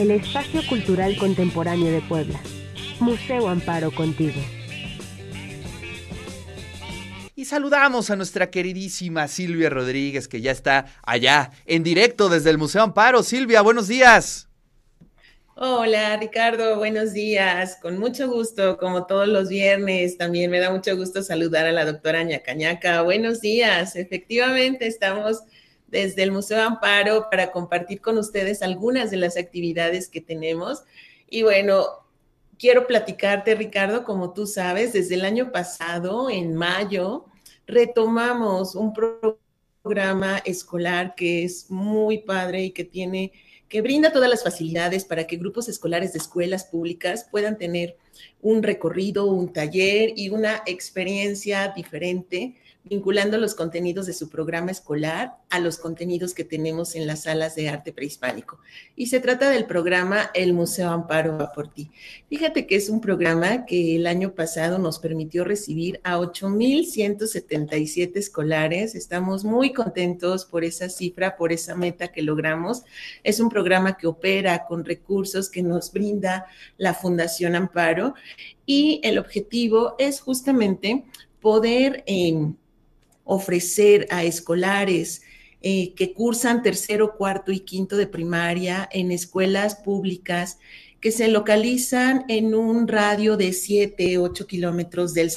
el espacio cultural contemporáneo de Puebla. Museo Amparo contigo. Y saludamos a nuestra queridísima Silvia Rodríguez, que ya está allá en directo desde el Museo Amparo. Silvia, buenos días. Hola Ricardo, buenos días. Con mucho gusto, como todos los viernes, también me da mucho gusto saludar a la doctora Ñacañaca. Buenos días. Efectivamente, estamos desde el Museo Amparo para compartir con ustedes algunas de las actividades que tenemos. Y bueno, quiero platicarte, Ricardo, como tú sabes, desde el año pasado, en mayo, retomamos un programa escolar que es muy padre y que tiene que brinda todas las facilidades para que grupos escolares de escuelas públicas puedan tener un recorrido, un taller y una experiencia diferente vinculando los contenidos de su programa escolar a los contenidos que tenemos en las salas de arte prehispánico. Y se trata del programa El Museo Amparo va por ti. Fíjate que es un programa que el año pasado nos permitió recibir a 8.177 escolares. Estamos muy contentos por esa cifra, por esa meta que logramos. Es un programa que opera con recursos que nos brinda la Fundación Amparo y el objetivo es justamente poder... Eh, ofrecer a escolares eh, que cursan tercero, cuarto y quinto de primaria en escuelas públicas que se localizan en un radio de 7, 8 kilómetros del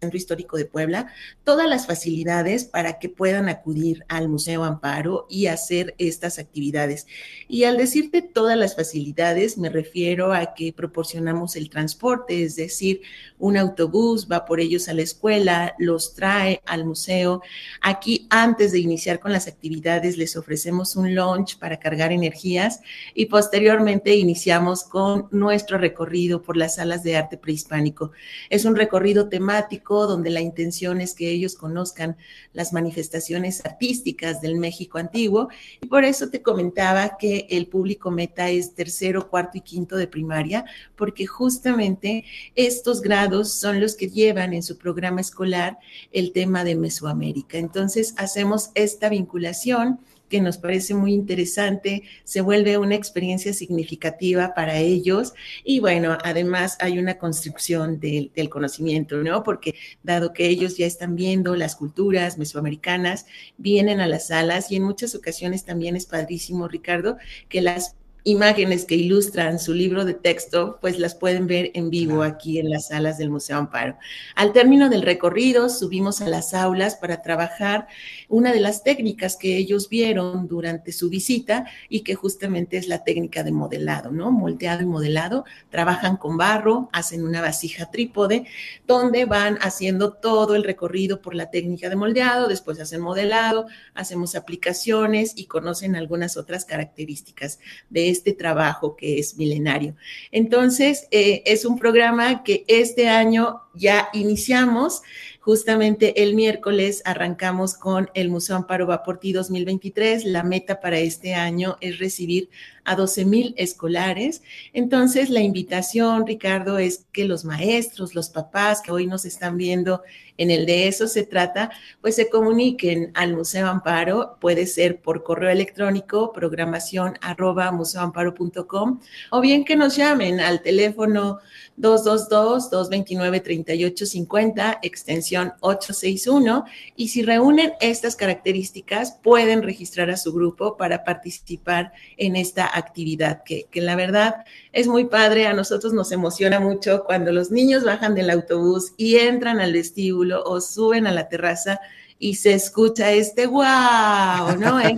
Centro Histórico de Puebla, todas las facilidades para que puedan acudir al Museo Amparo y hacer estas actividades. Y al decirte todas las facilidades, me refiero a que proporcionamos el transporte, es decir, un autobús va por ellos a la escuela, los trae al museo. Aquí, antes de iniciar con las actividades, les ofrecemos un lunch para cargar energías y posteriormente iniciamos con nuestro recorrido por las salas de arte prehispánico. Es un recorrido temático donde la intención es que ellos conozcan las manifestaciones artísticas del México antiguo. Y por eso te comentaba que el público meta es tercero, cuarto y quinto de primaria, porque justamente estos grados son los que llevan en su programa escolar el tema de Mesoamérica. Entonces, hacemos esta vinculación que nos parece muy interesante, se vuelve una experiencia significativa para ellos y bueno, además hay una construcción del, conocimiento, ¿no? Porque dado que ellos ya están viendo las culturas mesoamericanas, vienen a las salas y en muchas ocasiones también es padrísimo, Ricardo, que las imágenes que ilustran su libro de texto, pues las pueden ver en vivo aquí en las salas del Museo Amparo. Al término del recorrido, subimos a las aulas para trabajar una de las técnicas que ellos vieron durante su visita y que justamente es la técnica de modelado, ¿no? Moldeado y modelado. Trabajan con barro, hacen una vasija trípode, donde van haciendo todo el recorrido por la técnica de moldeado, después hacen modelado, hacemos aplicaciones y conocen algunas otras características de este trabajo que es milenario. Entonces, eh, es un programa que este año ya iniciamos. Justamente el miércoles arrancamos con el Museo Amparo Va por Ti 2023. La meta para este año es recibir a 12 mil escolares. Entonces, la invitación, Ricardo, es que los maestros, los papás que hoy nos están viendo en el de eso se trata, pues se comuniquen al Museo Amparo, puede ser por correo electrónico, programación arroba museoamparo.com, o bien que nos llamen al teléfono 222-229-3850, extensión 861, y si reúnen estas características, pueden registrar a su grupo para participar en esta actividad, que, que la verdad es muy padre, a nosotros nos emociona mucho cuando los niños bajan del autobús y entran al vestíbulo o suben a la terraza y se escucha este wow, ¿no?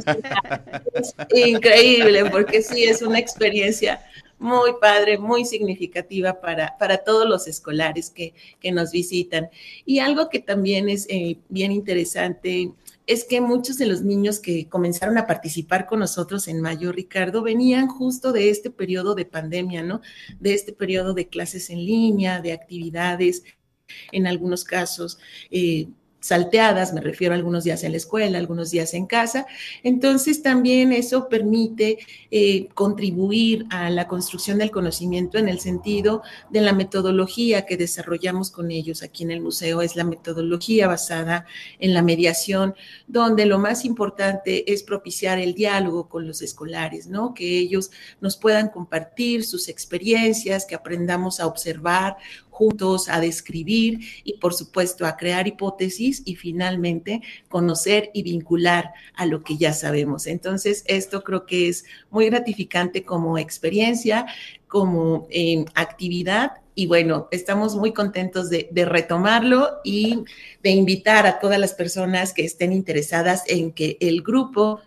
Es, es, increíble porque sí, es una experiencia muy padre, muy significativa para, para todos los escolares que, que nos visitan. Y algo que también es eh, bien interesante es que muchos de los niños que comenzaron a participar con nosotros en mayo, Ricardo, venían justo de este periodo de pandemia, ¿no? De este periodo de clases en línea, de actividades, en algunos casos. Eh, salteadas, me refiero a algunos días en la escuela, algunos días en casa. Entonces también eso permite eh, contribuir a la construcción del conocimiento en el sentido de la metodología que desarrollamos con ellos aquí en el museo. Es la metodología basada en la mediación, donde lo más importante es propiciar el diálogo con los escolares, ¿no? Que ellos nos puedan compartir sus experiencias, que aprendamos a observar juntos a describir y por supuesto a crear hipótesis y finalmente conocer y vincular a lo que ya sabemos. Entonces, esto creo que es muy gratificante como experiencia, como actividad y bueno, estamos muy contentos de, de, retomarlo y de invitar a todas las personas que estén interesadas en que el grupo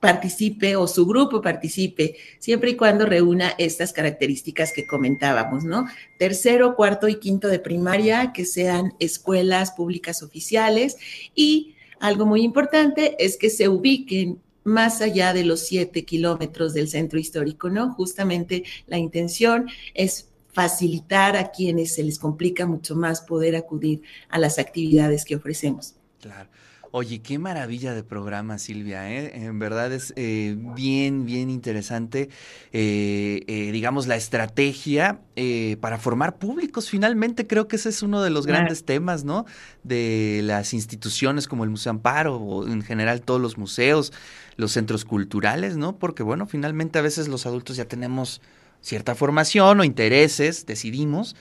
participe o su grupo participe, siempre y cuando reúna estas características que comentábamos, ¿no? Tercero, cuarto y quinto de primaria, que sean escuelas públicas oficiales y algo muy importante es que se ubiquen más allá de los siete kilómetros del centro histórico, ¿no? Justamente la intención es facilitar a quienes se les complica mucho más poder acudir a las actividades que ofrecemos. Claro. Oye, qué maravilla de programa, Silvia. ¿eh? En verdad es eh, bien, bien interesante, eh, eh digamos, la estrategia eh, para formar públicos. Finalmente, creo que ese es uno de los grandes temas, ¿no? De las instituciones como el Museo Amparo o en general todos los museos, los centros culturales, ¿no? Porque, bueno, finalmente a veces los adultos ya tenemos cierta formación o intereses, decidimos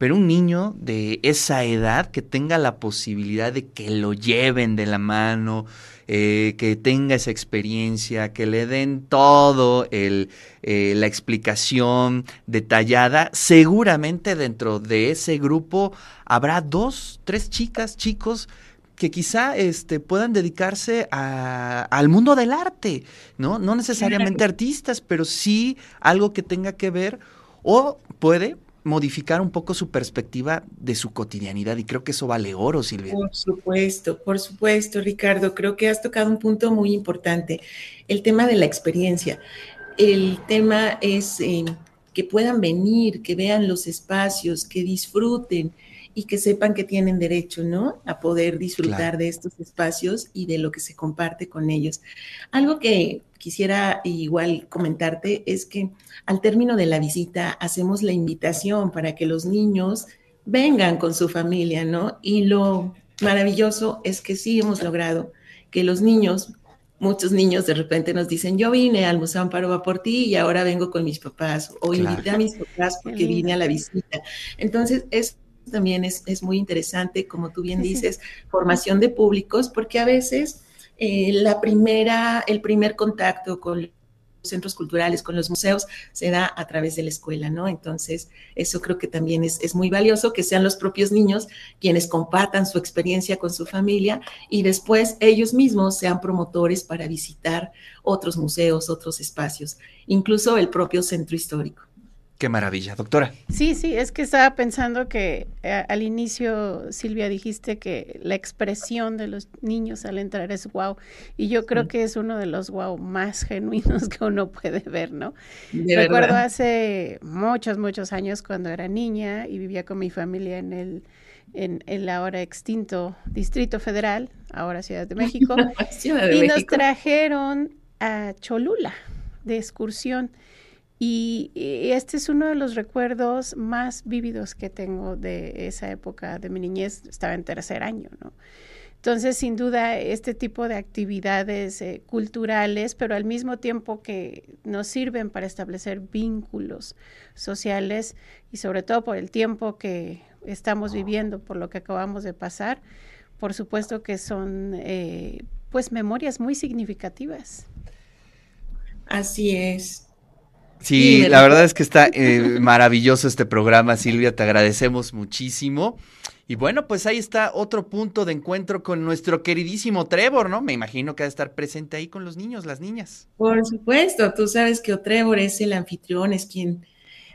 pero un niño de esa edad que tenga la posibilidad de que lo lleven de la mano, eh, que tenga esa experiencia, que le den todo el, eh, la explicación detallada, seguramente dentro de ese grupo habrá dos, tres chicas, chicos que quizá este, puedan dedicarse a, al mundo del arte, ¿no? No necesariamente artistas, pero sí algo que tenga que ver o puede modificar un poco su perspectiva de su cotidianidad y creo que eso vale oro, Silvia. Por supuesto, por supuesto, Ricardo. Creo que has tocado un punto muy importante, el tema de la experiencia. El tema es eh, que puedan venir, que vean los espacios, que disfruten y que sepan que tienen derecho, ¿no? A poder disfrutar de estos espacios y de lo que se comparte con ellos. Algo que quisiera igual comentarte es que al término de la visita hacemos la invitación para que los niños vengan con su familia, ¿no? Y lo maravilloso es que sí hemos logrado que los niños, muchos niños de repente nos dicen, yo vine al Museo Amparo va por ti y ahora vengo con mis papás o invité a mis papás porque vine a la visita. Entonces, es también es, es, muy interesante, como tú bien dices, formación de públicos, porque a veces eh, la primera, el primer contacto con los centros culturales, con los museos, se da a través de la escuela, ¿no? Entonces, eso creo que también es, es muy valioso, que sean los propios niños quienes compartan su experiencia con su familia y después ellos mismos sean promotores para visitar otros museos, otros espacios, incluso el propio centro histórico. Qué maravilla, doctora. Sí, sí, es que estaba pensando que eh, al inicio, Silvia, dijiste que la expresión de los niños al entrar es wow, y yo creo que es uno de los wow más genuinos que uno puede ver, ¿no? Recuerdo hace muchos, muchos años cuando era niña y vivía con mi familia en el, en, el ahora extinto Distrito Federal, ahora Ciudad de México, y nos trajeron a Cholula de excursión. Y, este es uno de los recuerdos más vívidos que tengo de esa época de mi niñez. Estaba en tercer año, ¿no? Entonces, sin duda, este tipo de actividades eh, culturales, pero al mismo tiempo que nos sirven para establecer vínculos sociales y sobre todo por el tiempo que estamos viviendo, por lo que acabamos de pasar, por supuesto que son eh, pues memorias muy significativas. Así es. Sí, la verdad es que está eh, maravilloso este programa, Silvia, te agradecemos muchísimo. Y bueno, pues ahí está otro punto de encuentro con nuestro queridísimo Trevor, ¿no? Me imagino que va a estar presente ahí con los niños, las niñas. Por supuesto, tú sabes que Trevor es el anfitrión, es quien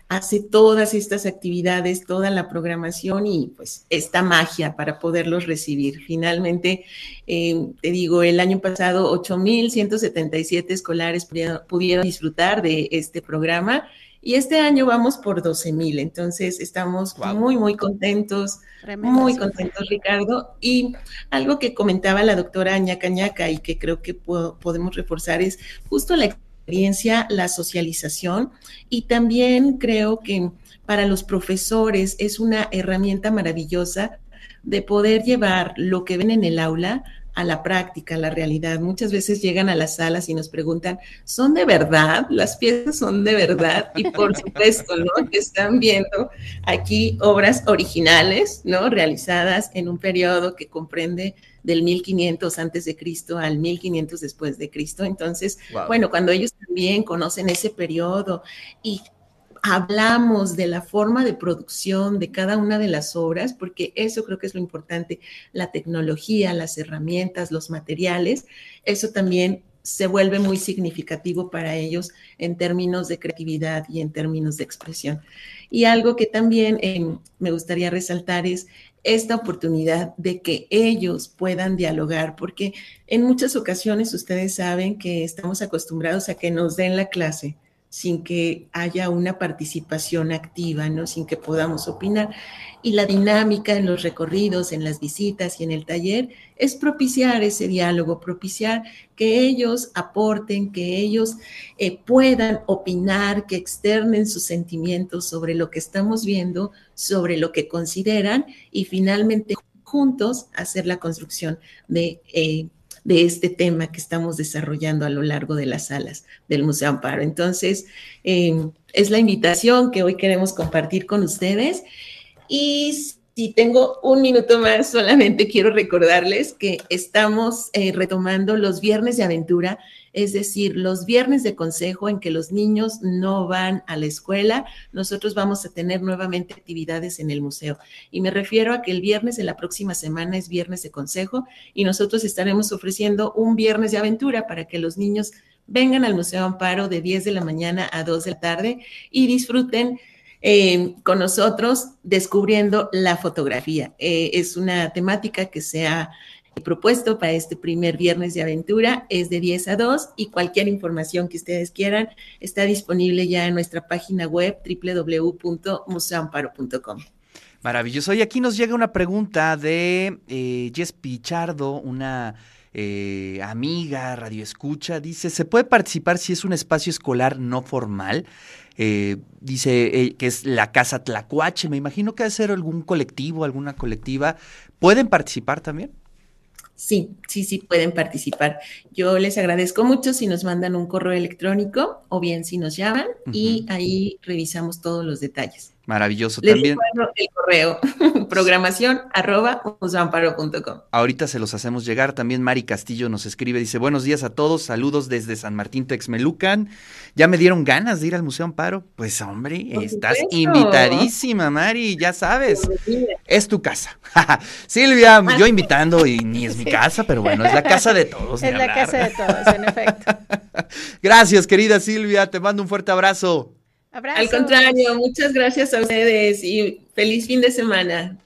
hace todas estas actividades, toda la programación y pues esta magia para poderlos recibir. Finalmente, eh, te digo, el año pasado 8.177 escolares pudieron, disfrutar de este programa y este año vamos por 12.000. Entonces, estamos muy, muy contentos, muy contentos, Ricardo. Y algo que comentaba la doctora Añaca Ñaca y que creo que podemos reforzar es justo la experiencia, la socialización. Y también creo que para los profesores es una herramienta maravillosa de poder llevar lo que ven en el aula a la práctica, a la realidad. Muchas veces llegan a las salas y nos preguntan, ¿son de verdad? ¿Las piezas son de verdad? Y por supuesto, ¿no? Que están viendo aquí obras originales, ¿no? Realizadas en un periodo que comprende del 1500 antes de Cristo al 1500 después de Cristo. Entonces, bueno, cuando ellos también conocen ese periodo y hablamos de la forma de producción de cada una de las obras, porque eso creo que es lo importante, la tecnología, las herramientas, los materiales, eso también se vuelve muy significativo para ellos en términos de creatividad y en términos de expresión. Y algo que también eh, me gustaría resaltar es esta oportunidad de que ellos puedan dialogar, porque en muchas ocasiones ustedes saben que estamos acostumbrados a que nos den la clase sin que haya una participación activa, ¿no? Sin que podamos opinar. Y la dinámica en los recorridos, en las visitas y en el taller es propiciar ese diálogo, propiciar que ellos aporten, que ellos eh, puedan opinar, que externen sus sentimientos sobre lo que estamos viendo, sobre lo que consideran y finalmente juntos hacer la construcción de eh, de este tema que estamos desarrollando a lo largo de las salas del Museo Amparo. Entonces, em, es la invitación que hoy queremos compartir con ustedes. Y si tengo un minuto más, solamente quiero recordarles que estamos eh, retomando los viernes de aventura es decir, los viernes de consejo en que los niños no van a la escuela, nosotros vamos a tener nuevamente actividades en el museo. Y me refiero a que el viernes de la próxima semana es viernes de consejo y nosotros estaremos ofreciendo un viernes de aventura para que los niños vengan al Museo Amparo de 10 de la mañana a 2 de la tarde y disfruten eh, con nosotros descubriendo la fotografía. Eh, es una temática que se ha propuesto para este primer viernes de aventura es de 10 a 2 y cualquier información que ustedes quieran está disponible ya en nuestra página web www.museoamparo.com. Maravilloso. Y aquí nos llega una pregunta de eh, Jess Pichardo, una eh, amiga, radio escucha. Dice, ¿se puede participar si es un espacio escolar no formal? Eh, dice que es la Casa Tlacuache. Me imagino que debe ser algún colectivo, alguna colectiva. ¿Pueden participar también? Sí, sí, sí pueden participar. Yo les agradezco mucho si nos mandan un correo electrónico o bien si nos llaman y ahí revisamos todos los detalles. Maravilloso también. el correo, programación arroba Ahorita se los hacemos llegar. También Mari Castillo nos escribe, dice, buenos días a todos, saludos desde San Martín Texmelucan. ¿Ya me dieron ganas de ir al Museo Amparo? Pues hombre, estás invitadísima, Mari, ya sabes. Es tu casa. Silvia, ah. yo invitando y ni es mi casa, pero bueno, es la casa de todos. Es la casa de todos, en efecto. Gracias, querida Silvia, te mando un fuerte abrazo. Al contrario, muchas gracias a ustedes y feliz fin de semana.